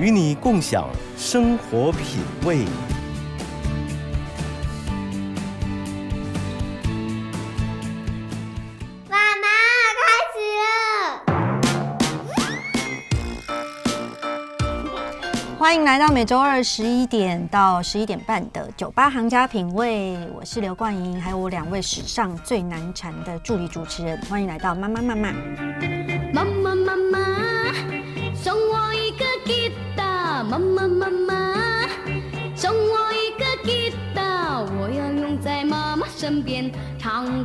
与你共享生活品味。妈妈，开始！欢迎来到每周二十一点到十一点半的酒吧行家品味。我是刘冠莹，还有我两位史上最难缠的助理主持人。欢迎来到妈妈妈妈。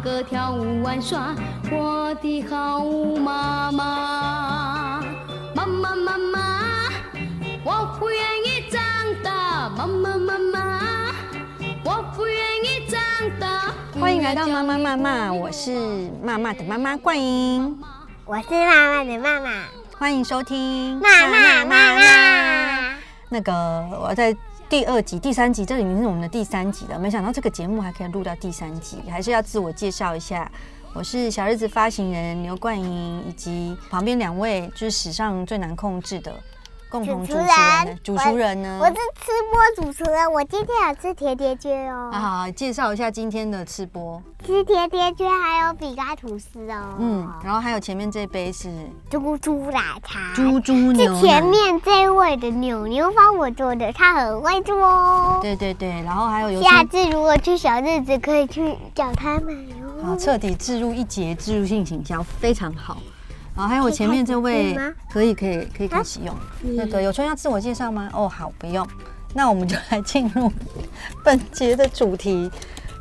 歌跳舞玩耍。我的好妈妈，妈妈妈妈，我不愿意长大。妈妈妈妈，我不愿意长大。欢迎来到妈妈妈妈，我是妈妈的妈妈冠英，我是妈妈的妈妈。欢迎收听妈妈妈妈。那个我在第二集、第三集，这已经是我们的第三集了。没想到这个节目还可以录到第三集，还是要自我介绍一下，我是小日子发行人刘冠英，以及旁边两位就是史上最难控制的。共同主持人，主持人呢？我是吃播主持人，我今天有吃甜甜圈哦。好，好，介绍一下今天的吃播。吃甜甜圈，还有饼干吐司哦。嗯，然后还有前面这杯是猪猪奶茶，猪猪牛。是前面这位的牛牛帮我做的，他很会做哦。对对对，然后还有有下次如果去小日子，可以去找他们哦。好，彻底置入一节置入性行销，非常好。然后还有我前面这位，可以可以可以开始用。那个有春要自我介绍吗？哦，好，不用。那我们就来进入本节的主题。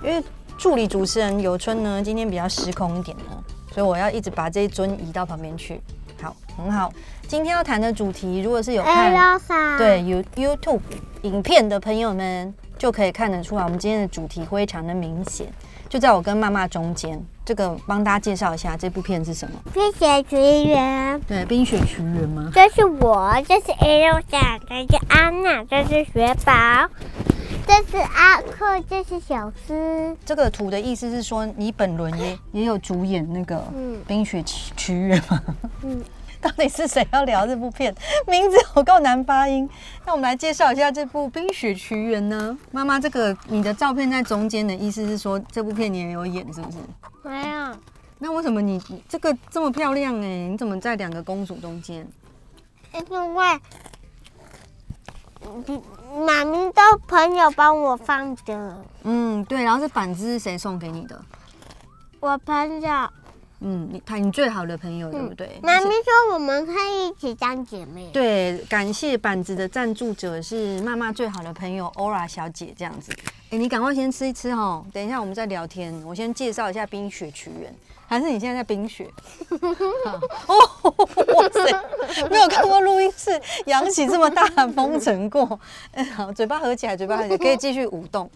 因为助理主持人有春呢，今天比较失控一点呢，所以我要一直把这一尊移到旁边去。好，很好。今天要谈的主题，如果是有看对 You YouTube 影片的朋友们，就可以看得出来，我们今天的主题非常的明显。就在我跟妈妈中间，这个帮大家介绍一下这部片是什么？冰雪奇缘。对，《冰雪奇缘》吗？这是我，这是 Elsa，这是安娜，这是雪宝，这是阿克，这是小斯。这个图的意思是说，你本轮也 也有主演那个《冰雪奇缘》吗？嗯。到底是谁要聊这部片？名字好够难发音。那我们来介绍一下这部《冰雪奇缘》呢？妈妈，这个你的照片在中间的意思是说，这部片你也有演是不是？没有。那为什么你这个这么漂亮哎、欸？你怎么在两个公主中间？因为妈咪的朋友帮我放的。嗯，对。然后这板子是谁送给你的？我朋友。嗯，你他你最好的朋友对不对？妈咪说我们可以一起当姐妹。对，感谢板子的赞助者是妈妈最好的朋友 Ora 小姐，这样子。哎，你赶快先吃一吃哦，等一下我们再聊天。我先介绍一下《冰雪奇缘》，还是你现在在冰雪？哦，哇塞，没有看过录音室扬起这么大的风尘过。哎，好，嘴巴合起来，嘴巴合起来，可以继续舞动。《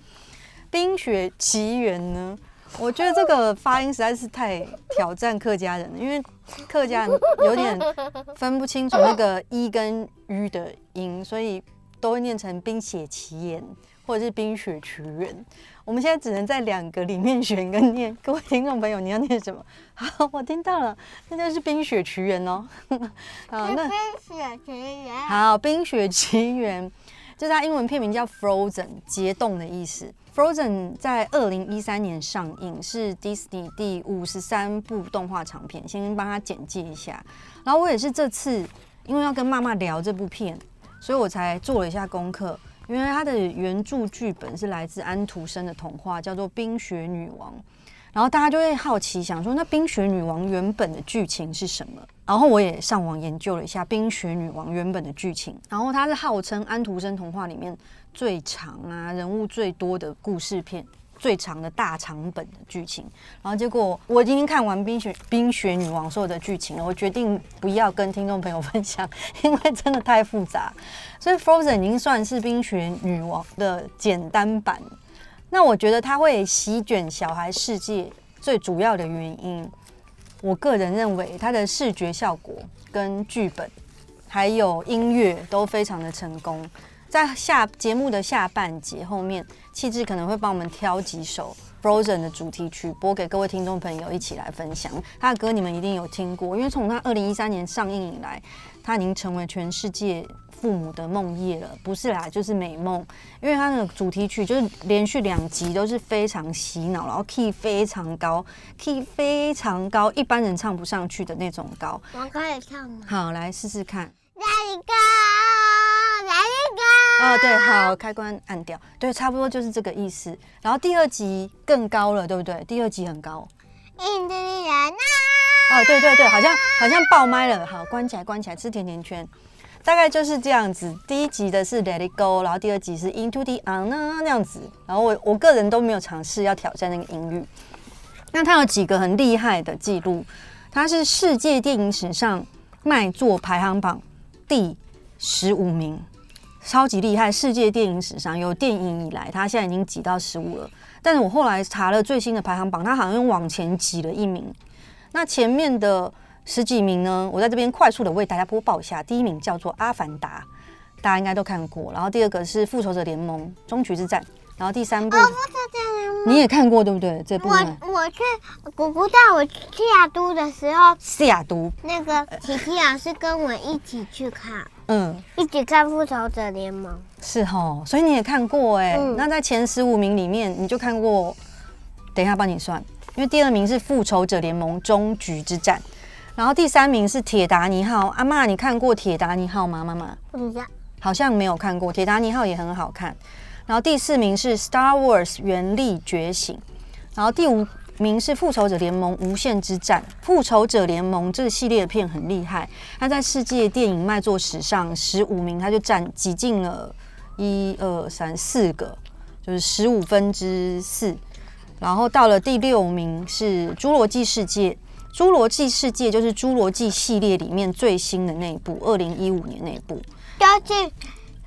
冰雪奇缘》呢？我觉得这个发音实在是太挑战客家人了，因为客家人有点分不清楚那个一跟 u 的音，所以都会念成冰雪奇缘或者是冰雪奇缘。我们现在只能在两个里面选一个念。各位听众朋友，你要念什么？好，我听到了，那就是冰雪奇缘哦。好，那冰雪奇缘。好，冰雪奇缘，就是它英文片名叫 Frozen，结冻的意思。Frozen 在二零一三年上映，是 Disney 第五十三部动画长片。先帮他简介一下。然后我也是这次因为要跟妈妈聊这部片，所以我才做了一下功课。因为它的原著剧本是来自安徒生的童话，叫做《冰雪女王》。然后大家就会好奇，想说那《冰雪女王》原本的剧情是什么？然后我也上网研究了一下《冰雪女王》原本的剧情。然后它是号称安徒生童话里面最长啊，人物最多的故事片，最长的大长本的剧情。然后结果我已经看完《冰雪冰雪女王》所有的剧情了，我决定不要跟听众朋友分享，因为真的太复杂。所以《Frozen》已经算是《冰雪女王》的简单版。那我觉得它会席卷小孩世界最主要的原因，我个人认为它的视觉效果跟剧本还有音乐都非常的成功。在下节目的下半节后面，气质可能会帮我们挑几首 Frozen 的主题曲播给各位听众朋友一起来分享。他的歌你们一定有听过，因为从他二零一三年上映以来，他已经成为全世界父母的梦夜了。不是啦，就是美梦，因为他的主题曲就是连续两集都是非常洗脑，然后 key 非常高，key 非常高，一般人唱不上去的那种高。我可以唱吗？好，来试试看。Let it go, let 哦，对，好，开关按掉，对，差不多就是这个意思。然后第二集更高了，对不对？第二集很高。印第人啊。哦，对对对，好像好像爆麦了。好，关起来，关起来，吃甜甜圈。大概就是这样子。第一集的是 Let It Go，然后第二集是 Into the Unknown 那样子。然后我我个人都没有尝试要挑战那个音域。那它有几个很厉害的记录，它是世界电影史上卖座排行榜第十五名。超级厉害！世界电影史上有电影以来，他现在已经挤到十五了。但是我后来查了最新的排行榜，他好像又往前挤了一名。那前面的十几名呢？我在这边快速的为大家播报一下。第一名叫做《阿凡达》，大家应该都看过。然后第二个是《复仇者联盟：终局之战》。然后第三部，哦、你也看过对不对？这部我我去姑姑带我去西雅都的时候，西雅都那个琪琪老师跟我一起去看。嗯，一起看《复仇者联盟》是哦，所以你也看过哎、欸。嗯、那在前十五名里面，你就看过。等一下帮你算，因为第二名是《复仇者联盟：终局之战》，然后第三名是《铁达尼号》。阿妈，你看过《铁达尼号》吗？妈妈？不知道，好像没有看过。《铁达尼号》也很好看。然后第四名是《Star Wars：原力觉醒》，然后第五。名是《复仇者联盟：无限之战》。《复仇者联盟》这个系列的片很厉害，它在世界电影卖座史上十五名，它就占挤进了一二三四个，就是十五分之四。然后到了第六名是《侏罗纪世界》，《侏罗纪世界》就是《侏罗纪》系列里面最新的那一部，二零一五年那一部。就是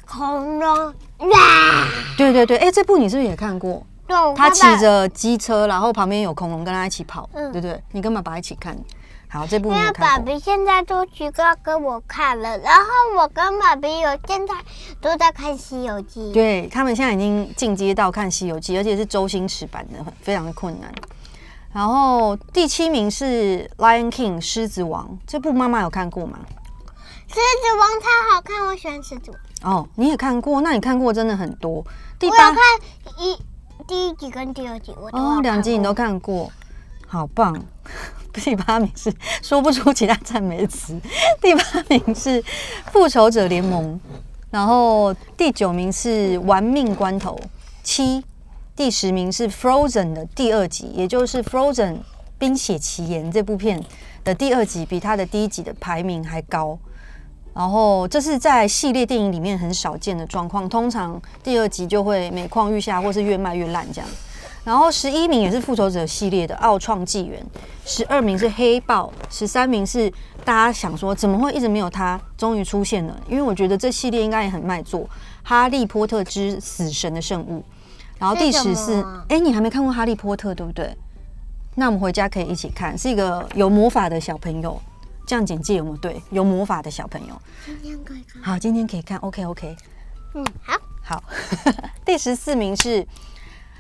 恐龙啊！对对对，哎，这部你是不是也看过？他骑着机车，然后旁边有恐龙跟他一起跑，嗯、对不对？你跟爸爸一起看。好，这部没有看过。爸比现在都举高跟我看了，然后我跟爸比有现在都在看《西游记》。对，他们现在已经进阶到看《西游记》，而且是周星驰版的，非常的困难。然后第七名是《Lion King》狮子王，这部妈妈有看过吗？狮子王超好看，我喜欢狮子王。哦，你也看过？那你看过真的很多。第八，我有看一。第一集跟第二集我都哦，两集你都看过，好棒！第八名是说不出其他赞美词。第八名是复仇者联盟，然后第九名是玩命关头七，第十名是 Frozen 的第二集，也就是 Frozen 冰雪奇缘这部片的第二集，比它的第一集的排名还高。然后这是在系列电影里面很少见的状况，通常第二集就会每况愈下，或是越卖越烂这样。然后十一名也是复仇者系列的《奥创纪元》，十二名是黑豹，十三名是大家想说怎么会一直没有他，终于出现了，因为我觉得这系列应该也很卖座，《哈利波特之死神的圣物》。然后第十四，哎，你还没看过《哈利波特》对不对？那我们回家可以一起看，是一个有魔法的小朋友。这样简介有没有对？有魔法的小朋友，今天可以看。好，今天可以看。OK OK，嗯，好，好。第十四名是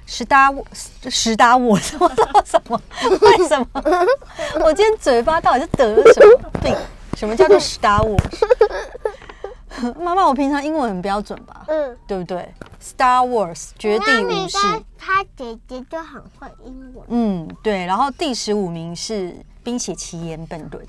史达沃，史达沃什么什么？为什么？我今天嘴巴到底是得了什么病？什么叫做 史达沃？妈妈，我平常英文很标准吧？嗯，对不对？Star Wars 绝地武士，他姐姐就很会英文。嗯，对。然后第十五名是冰雪奇缘本轮。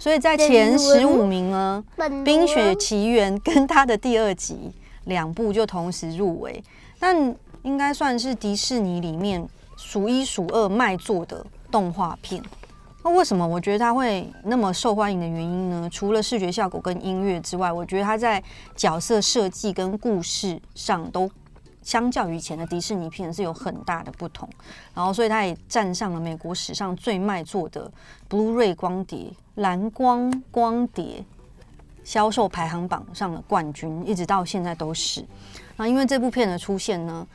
所以在前十五名呢，《冰雪奇缘》跟它的第二集两部就同时入围，但应该算是迪士尼里面数一数二卖座的动画片。那为什么我觉得它会那么受欢迎的原因呢？除了视觉效果跟音乐之外，我觉得它在角色设计跟故事上都。相较于以前的迪士尼片是有很大的不同，然后所以它也站上了美国史上最卖座的 Blu-ray 光碟蓝光光碟销售排行榜上的冠军，一直到现在都是。那因为这部片的出现呢，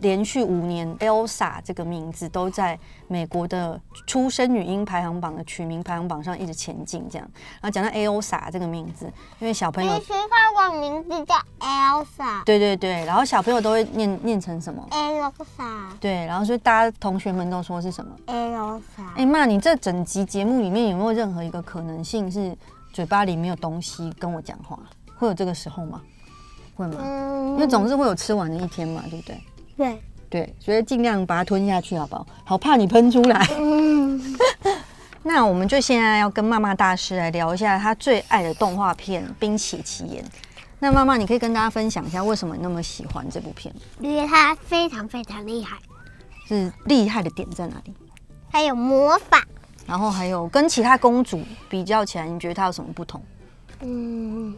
连续五年，Elsa 这个名字都在美国的出生女婴排行榜的取名排行榜上一直前进，这样。然后讲到 Elsa 这个名字，因为小朋友，其实它的名字叫 Elsa。对对对，然后小朋友都会念念成什么？Elsa。对，然后所以大家同学们都说是什么？Elsa。哎妈，你这整集节目里面有没有任何一个可能性是嘴巴里没有东西跟我讲话？会有这个时候吗？会吗？嗯，因为总是会有吃完的一天嘛，对不对？对对，所以尽量把它吞下去，好不好？好怕你喷出来。嗯、那我们就现在要跟妈妈大师来聊一下他最爱的动画片《冰雪奇缘》。那妈妈，你可以跟大家分享一下为什么你那么喜欢这部片？因为它非常非常厉害。是厉害的点在哪里？还有魔法，然后还有跟其他公主比较起来，你觉得它有什么不同？嗯。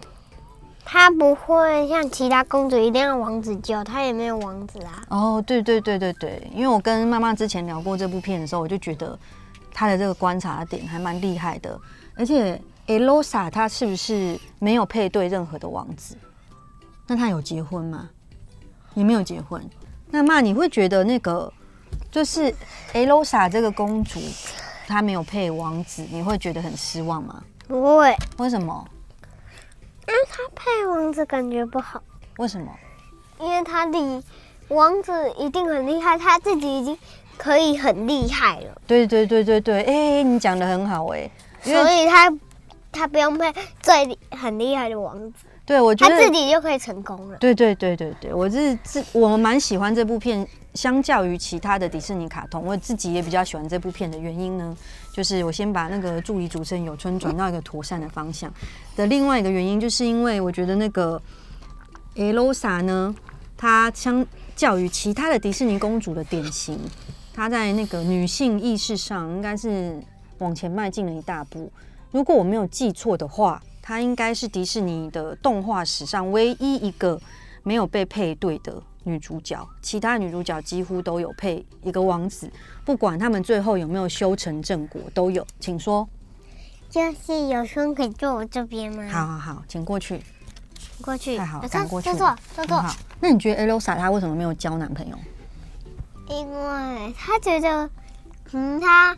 他不会像其他公主一定要王子救，他也没有王子啊。哦，对对对对对，因为我跟妈妈之前聊过这部片的时候，我就觉得他的这个观察点还蛮厉害的。而且 Elsa 她是不是没有配对任何的王子？那他有结婚吗？也没有结婚。那妈，你会觉得那个就是 Elsa 这个公主她没有配王子，你会觉得很失望吗？不会。为什么？因为他配王子感觉不好，为什么？因为他的王子一定很厉害，他自己已经可以很厉害了。对对对对对，哎、欸，你讲的很好哎，所以他他不用配最很厉害的王子。对，我觉得他自己就可以成功了。对对对对对，我是自我蛮喜欢这部片，相较于其他的迪士尼卡通，我自己也比较喜欢这部片的原因呢，就是我先把那个助理主持人有春转到一个妥善的方向的另外一个原因，就是因为我觉得那个 Elsa 呢，她相较于其他的迪士尼公主的典型，她在那个女性意识上应该是往前迈进了一大步。如果我没有记错的话。她应该是迪士尼的动画史上唯一一个没有被配对的女主角，其他女主角几乎都有配一个王子，不管他们最后有没有修成正果，都有。请说，就是有空可以坐我这边吗？好好好，请过去，过去，太好，赶过去，坐坐坐坐。那你觉得 Elsa 她为什么没有交男朋友？因为她觉得，嗯，她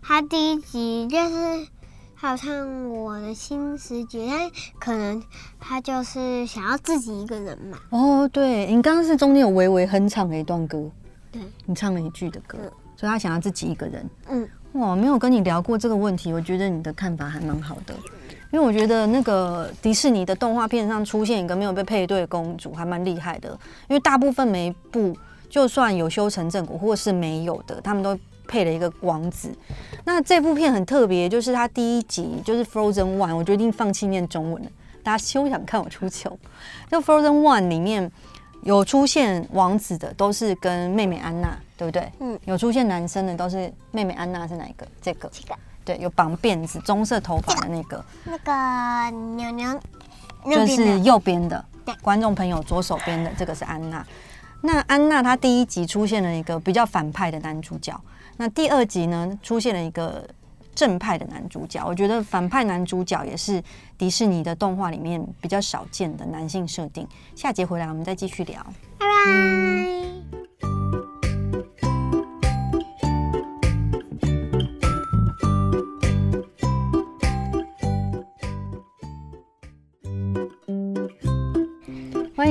她第一集就是。好像我的新世界，他可能他就是想要自己一个人嘛。哦，对，你刚刚是中间有微微哼唱了一段歌，对，你唱了一句的歌，嗯，所以他想要自己一个人。嗯，哇，没有跟你聊过这个问题，我觉得你的看法还蛮好的，因为我觉得那个迪士尼的动画片上出现一个没有被配对的公主，还蛮厉害的，因为大部分每一部就算有修成正果，或是没有的，他们都。配了一个王子，那这部片很特别，就是它第一集就是 Frozen One，我决定放弃念中文了，大家休想看我出糗。就 Frozen One 里面有出现王子的，都是跟妹妹安娜，对不对？嗯。有出现男生的，都是妹妹安娜是哪一个？这个。这个。对，有绑辫子、棕色头发的那个。那个牛牛。就是右边的。对。观众朋友左手边的这个是安娜。那安娜她第一集出现了一个比较反派的男主角。那第二集呢，出现了一个正派的男主角，我觉得反派男主角也是迪士尼的动画里面比较少见的男性设定。下集回来我们再继续聊，拜拜。嗯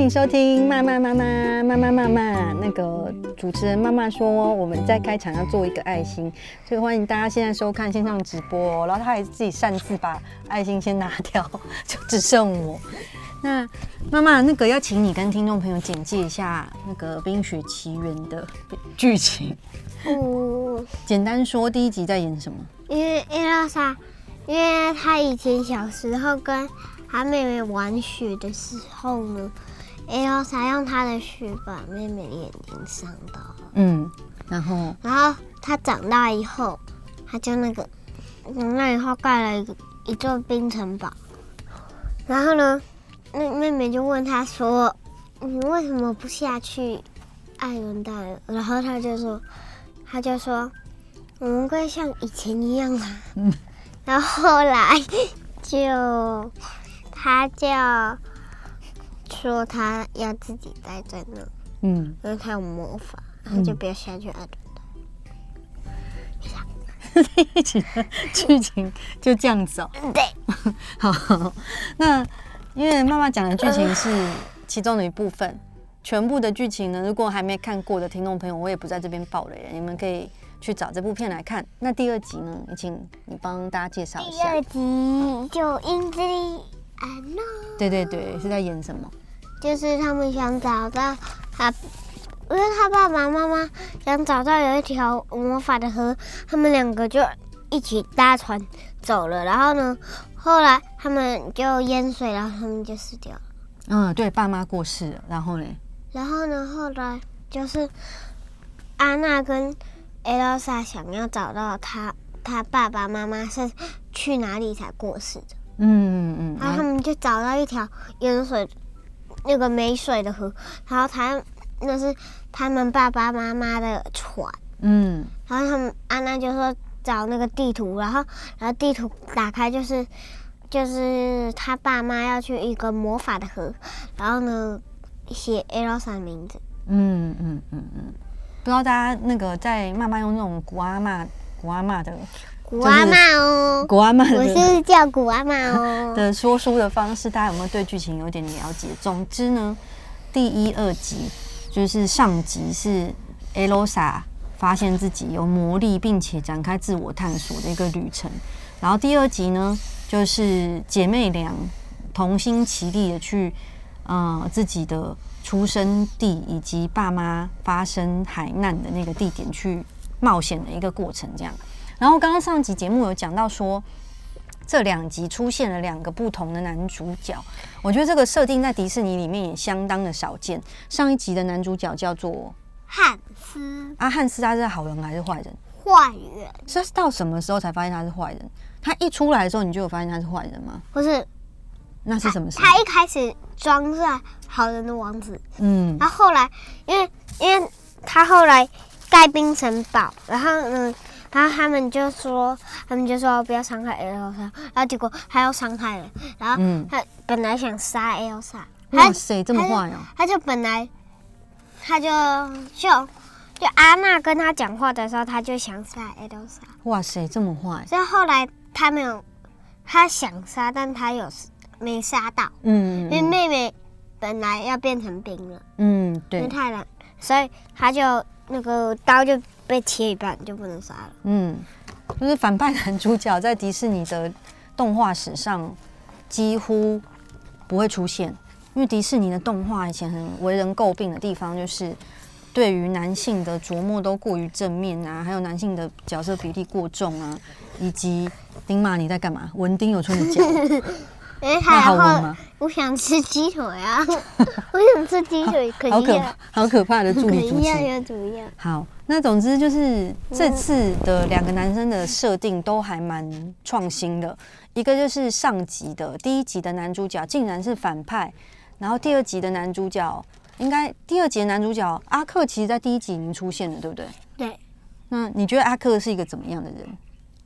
迎收听妈妈妈妈妈妈妈妈。那个主持人妈妈说，我们在开场要做一个爱心，所以欢迎大家现在收看线上直播。然后他还自己擅自把爱心先拿掉，就只剩我。那妈妈，那个要请你跟听众朋友简介一下那个《冰雪奇缘》的剧情。嗯，简单说，第一集在演什么？因为艾拉莎，因为她以前小时候跟她妹妹玩雪的时候呢。Elsa 用他的须把妹妹的眼睛伤到了。嗯，然后，然后他长大以后，他就那个长大以后盖了一个一座冰城堡。然后呢，那妹妹就问他说：“你为什么不下去？艾伦大人，然后他就说，他就说，我们会像以前一样啊。嗯。然后后来就他就说他要自己待在那。嗯。因为他有魔法，他就不要下去爱伦大人。一起的剧情就这样子哦。对。好，那因为妈妈讲的剧情是其中的一部分。全部的剧情呢，如果还没看过的听众朋友，我也不在这边爆雷了，你们可以去找这部片来看。那第二集呢，请你帮大家介绍一下。第二集就英子莉安娜。对对对，是在演什么？就是他们想找到他，因为他爸爸妈妈想找到有一条魔法的河，他们两个就一起搭船走了。然后呢，后来他们就淹水，然后他们就死掉了。嗯，对，爸妈过世了，然后呢？然后呢？后来就是安娜跟艾丽莎想要找到他，他爸爸妈妈是去哪里才过世的？嗯嗯嗯。然后他们就找到一条有水、那个没水的河，然后他那是他们爸爸妈妈的船。嗯。然后他们安娜就说找那个地图，然后然后地图打开就是就是他爸妈要去一个魔法的河，然后呢？写艾洛莎的名字。嗯嗯嗯嗯，不知道大家那个在慢慢用那种古阿玛、古阿玛的古阿曼哦，古阿曼，我是叫古阿曼哦 的说书的方式，大家有没有对剧情有点了解？总之呢，第一、二集就是上集是艾洛莎发现自己有魔力，并且展开自我探索的一个旅程。然后第二集呢，就是姐妹俩同心齐力的去。呃，自己的出生地以及爸妈发生海难的那个地点去冒险的一个过程，这样。然后刚刚上集节目有讲到说，这两集出现了两个不同的男主角，我觉得这个设定在迪士尼里面也相当的少见。上一集的男主角叫做汉斯，啊，汉斯他是好人还是坏人？坏人。是到什么时候才发现他是坏人？他一出来的时候，你就有发现他是坏人吗？不是。那是什么事？他一开始装在好人的王子，嗯，然后后来，因为因为他后来盖冰城堡，然后嗯，然后他们就说，他们就说不要伤害艾尔莎，然后结果他又伤害了，然后他本来想杀艾尔莎，哇塞，这么坏哦！他就本来他就就就阿娜跟他讲话的时候，他就想杀艾尔莎，哇塞，这么坏！所以后来他没有，他想杀，但他有。没杀到，嗯，因为妹妹本来要变成冰了，嗯，对，因为太冷，所以他就那个刀就被切一半，就不能杀了，嗯，就是反派男主角在迪士尼的动画史上几乎不会出现，因为迪士尼的动画以前很为人诟病的地方就是对于男性的琢磨都过于正面啊，还有男性的角色比例过重啊，以及丁马你在干嘛？文丁有出你 讲。哎，还好，我想吃鸡腿啊！我想吃鸡腿，可好可怕，好可怕的助理主持。怎么样？好，那总之就是这次的两个男生的设定都还蛮创新的。一个就是上集的第一集的男主角竟然是反派，然后第二集的男主角应该第二集的男主角阿克，其实在第一集已经出现了，对不对？对。那你觉得阿克是一个怎么样的人？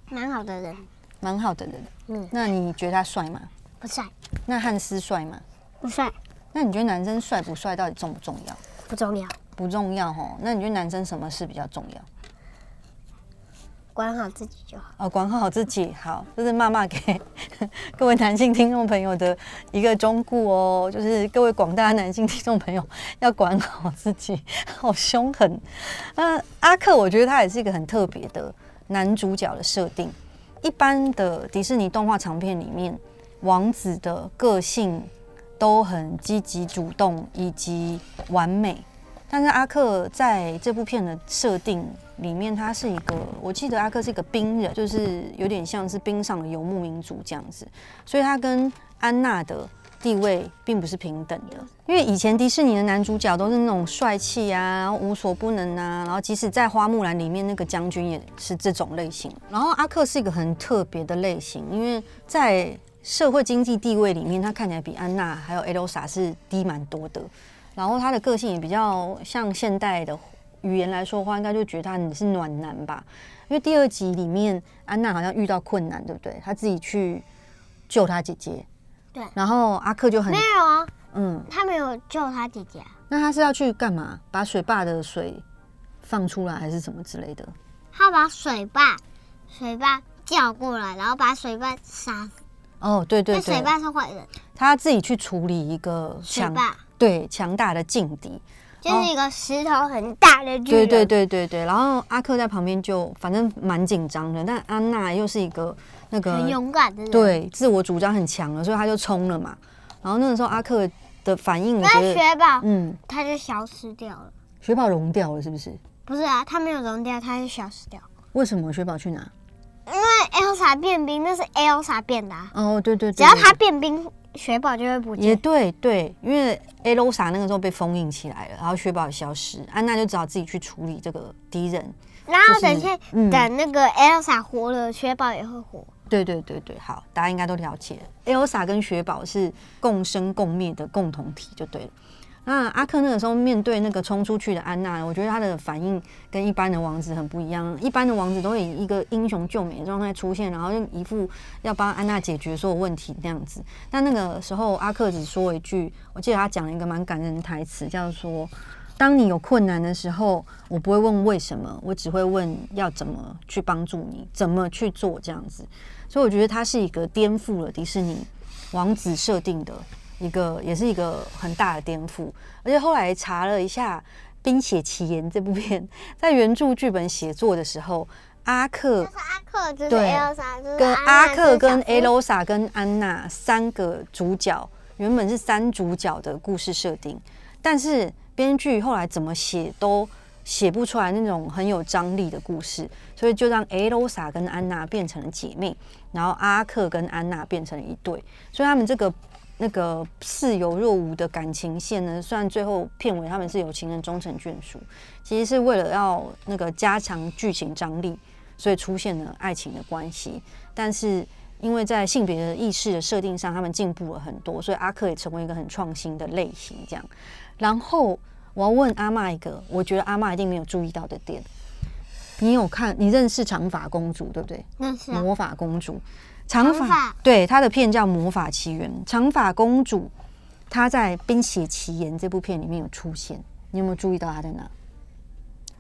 蛮好的人。蛮好的人。嗯。那你觉得他帅吗？不帅。那汉斯帅吗？不帅。那你觉得男生帅不帅到底重不重要？不重要。不重要哦。那你觉得男生什么事比较重要？管好自己就好。哦，管好自己好，这是妈妈给 各位男性听众朋友的一个忠告哦，就是各位广大男性听众朋友要管好自己，好凶狠。那阿克，我觉得他也是一个很特别的男主角的设定。一般的迪士尼动画长片里面。王子的个性都很积极主动以及完美，但是阿克在这部片的设定里面，他是一个，我记得阿克是一个冰人，就是有点像是冰上的游牧民族这样子，所以他跟安娜的地位并不是平等的。因为以前迪士尼的男主角都是那种帅气啊，然后无所不能啊，然后即使在花木兰里面那个将军也是这种类型，然后阿克是一个很特别的类型，因为在社会经济地位里面，他看起来比安娜还有艾洛莎是低蛮多的。然后他的个性也比较像现代的语言来说的话，应该就觉得他你是暖男吧。因为第二集里面安娜好像遇到困难，对不对？她自己去救她姐姐。对。然后阿克就很没有啊，嗯，他没有救他姐姐啊。那他是要去干嘛？把水坝的水放出来，还是什么之类的？他把水坝水坝叫过来，然后把水坝杀死。哦，对对对，水坝是坏人。他自己去处理一个强对强大的劲敌，就是一个石头很大的巨人。对对对对对。然后阿克在旁边就反正蛮紧张的，但安娜又是一个那个很勇敢的人，对，自我主张很强的，所以他就冲了嘛。然后那个时候阿克的反应，我觉得雪宝，嗯，他就消失掉了。雪宝融掉了，是不是？不是啊，他没有融掉，他是消失掉。为什么雪宝去哪？因为 Elsa 变冰，那是 Elsa 变的。哦，对对对，只要他变冰，雪宝就会不见。也对对，因为 Elsa 那个时候被封印起来了，然后雪宝也消失，安娜就只好自己去处理这个敌人。然后等下，等那个 Elsa 活了，雪宝也会活。对对对对，好，大家应该都了解，Elsa 跟雪宝是共生共灭的共同体，就对了。那阿克那个时候面对那个冲出去的安娜，我觉得他的反应跟一般的王子很不一样。一般的王子都以一个英雄救美的状态出现，然后就一副要帮安娜解决所有问题那样子。但那个时候阿克只说了一句，我记得他讲了一个蛮感人的台词，叫做：“当你有困难的时候，我不会问为什么，我只会问要怎么去帮助你，怎么去做这样子。”所以我觉得他是一个颠覆了迪士尼王子设定的。一个也是一个很大的颠覆，而且后来查了一下《冰雪奇缘》这部片，在原著剧本写作的时候，阿克就是阿克，就是 Elsa，对，跟阿克跟 Elsa 跟安娜三个主角原本是三主角的故事设定，但是编剧后来怎么写都写不出来那种很有张力的故事，所以就让 Elsa 跟安娜变成了姐妹，然后阿克跟安娜变成了一对，所以他们这个。那个似有若无的感情线呢，虽然最后片尾他们是有情人终成眷属，其实是为了要那个加强剧情张力，所以出现了爱情的关系。但是因为在性别的意识的设定上，他们进步了很多，所以阿克也成为一个很创新的类型。这样，然后我要问阿妈一个，我觉得阿妈一定没有注意到的点，你有看？你认识长发公主对不对？认识魔法公主。长发对，她的片叫《魔法奇缘》，长发公主她在《冰雪奇缘》这部片里面有出现，你有没有注意到她在哪？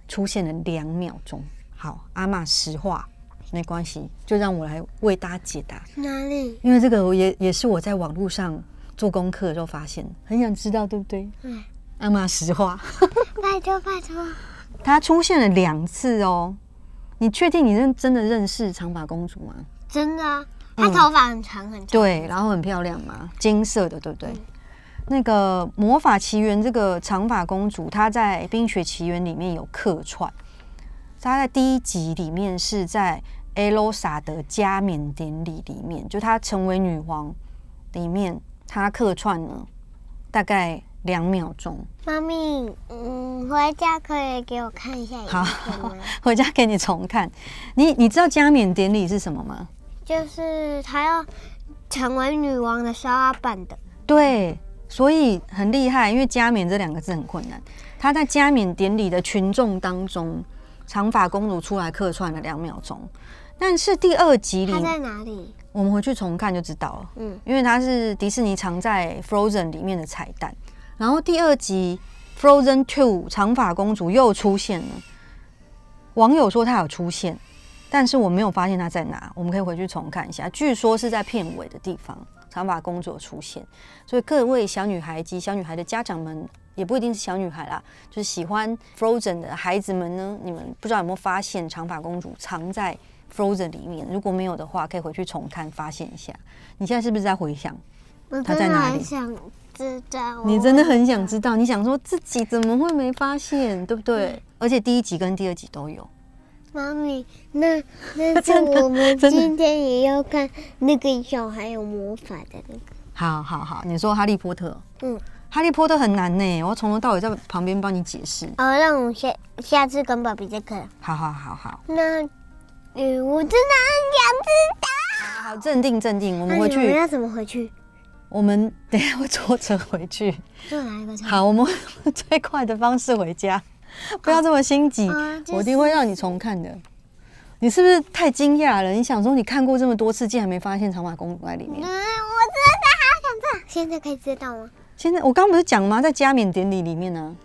出现了两秒钟。好，阿嬷实话没关系，就让我来为大家解答。哪里？因为这个也也是我在网络上做功课的时候发现，很想知道，对不对？对。阿嬷实话，拜 托拜托。她出现了两次哦，你确定你认真的认识长发公主吗？真的啊。她头发很长很长，对，然后很漂亮嘛，金色的，对不对？嗯、那个《魔法奇缘》这个长发公主，她在《冰雪奇缘》里面有客串。她在第一集里面是在 Elsa 的加冕典礼里面，就她成为女王里面，她客串了大概两秒钟。妈咪，嗯，回家可以给我看一下。好，回家给你重看。你你知道加冕典礼是什么吗？就是她要成为女王的时候要办的，对，所以很厉害，因为加冕这两个字很困难。她在加冕典礼的群众当中，长发公主出来客串了两秒钟，但是第二集里她在哪里？我们回去重看就知道了。嗯，因为她是迪士尼藏在 Frozen 里面的彩蛋。然后第二集 Frozen Two 长发公主又出现了，网友说她有出现。但是我没有发现她在哪，我们可以回去重看一下。据说是在片尾的地方，长发公主出现。所以各位小女孩及小女孩的家长们，也不一定是小女孩啦，就是喜欢 Frozen 的孩子们呢，你们不知道有没有发现长发公主藏在 Frozen 里面？如果没有的话，可以回去重看，发现一下。你现在是不是在回想她在哪里？想知道，你真的很想知道，你想说自己怎么会没发现，对不对？嗯、而且第一集跟第二集都有。妈咪，那那是我们今天也要看那个小孩有魔法的那个。好好好，你说哈利波特？嗯，哈利波特很难呢，我从头到尾在旁边帮你解释。哦，让我下下次跟爸比再看。好好好好。那，嗯，我真的很想知道。好，镇定镇定，我们回去。我们要怎么回去？我们 等一下会坐车回去。坐哪一个车？好，我们 最快的方式回家，不要这么心急，哦就是我一定会让你重看的。你是不是太惊讶了？你想说你看过这么多次，竟然没发现长发公主在里面嗯，我？真的，好想知道。现在可以知道吗？现在我刚刚不是讲吗？在加冕典礼里面呢、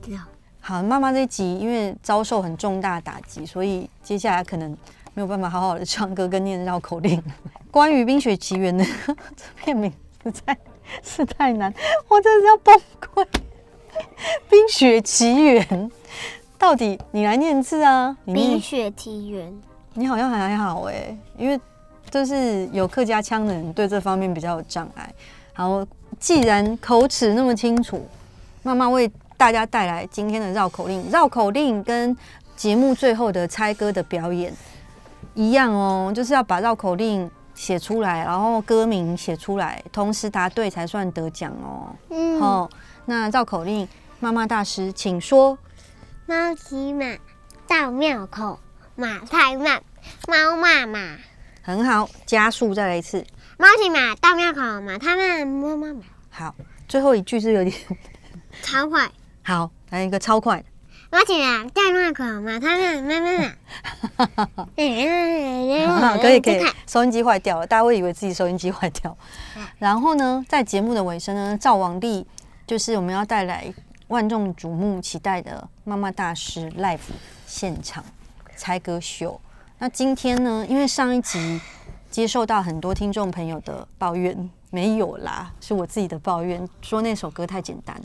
知道。好，妈妈这一集因为遭受很重大打击，所以接下来可能没有办法好好的唱歌跟念绕口令。关于《冰雪奇缘》的，这片名实在是太难，我真的是要崩溃。《冰雪奇缘》到底你来念字啊？你念冰雪奇缘，你好像还好哎，因为就是有客家腔的人对这方面比较有障碍。好，既然口齿那么清楚，妈妈为大家带来今天的绕口令。绕口令跟节目最后的猜歌的表演一样哦，就是要把绕口令写出来，然后歌名写出来，同时答对才算得奖哦。嗯，好，那绕口令，妈妈大师，请说。猫骑马到庙口，马太慢，猫骂马。很好，加速再来一次。猫骑马到庙口，马太慢，猫骂马。好，最后一句是有点超快。好，来一个超快的。猫骑马到庙口，马太慢，慢慢马。好，可以可以。收音机坏掉了，大家会以为自己收音机坏掉。然后呢，在节目的尾声呢，照往例，就是我们要带来万众瞩目、期待的妈妈大师 live 现场猜歌秀。那今天呢，因为上一集接受到很多听众朋友的抱怨，没有啦，是我自己的抱怨，说那首歌太简单，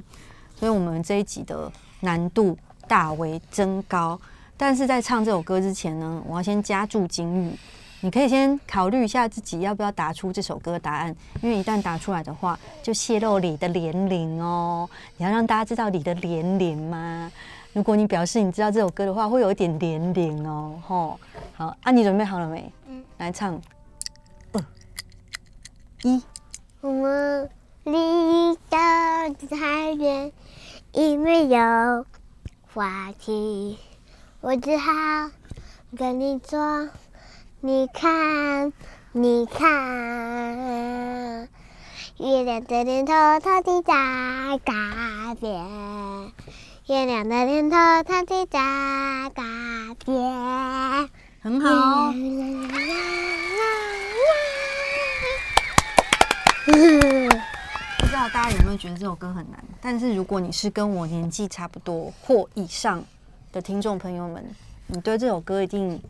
所以我们这一集的难度大为增高。但是在唱这首歌之前呢，我要先加注金语，你可以先考虑一下自己要不要答出这首歌的答案，因为一旦答出来的话，就泄露你的年龄哦。你要让大家知道你的年龄吗？如果你表示你知道这首歌的话，会有一点年龄哦。吼，好，啊，你准备好了没？嗯，来唱，二一。我们离得太远，因为有话题。我只好跟你说，你看，你看，月亮的脸偷偷的在改变，月亮的脸偷偷的在改变，很好。不知道大家有没有觉得这首歌很难？但是如果你是跟我年纪差不多或以上，的听众朋友们，你对这首歌一定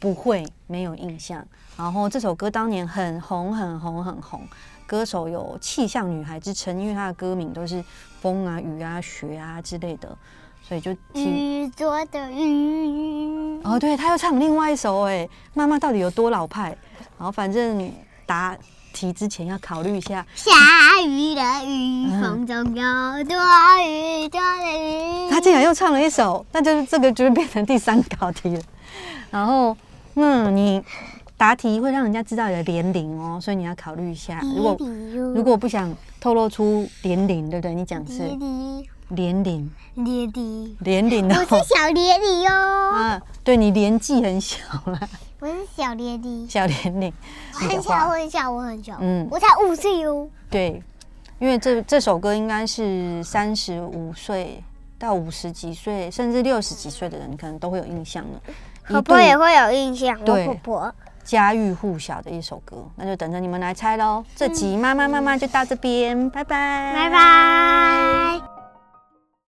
不会没有印象。然后这首歌当年很红，很红，很红。歌手有气象女孩之称，因为她的歌名都是风啊、雨啊、雪啊之类的，所以就听。雨做的雨。哦，对，他又唱另外一首哎，妈妈到底有多老派？然后反正答题之前要考虑一下。下雨的雨，风中有多雨多的雨。他竟然又唱了一首，那就是这个就会变成第三考题了。然后，嗯，你答题会让人家知道你的年龄哦，所以你要考虑一下。如果如果不想透露出年龄，对不对？你讲是年龄，年龄，年龄的。我是小年龄哦。啊，对你年纪很小了。我是小年龄，小年龄，很小，我很小，我很小，嗯，我才五岁哦。对，因为这这首歌应该是三十五岁到五十几岁，甚至六十几岁的人可能都会有印象的。婆婆也会有印象，对，婆婆家喻户晓的一首歌，那就等着你们来猜喽。这集妈妈妈妈就到这边，拜拜，拜拜。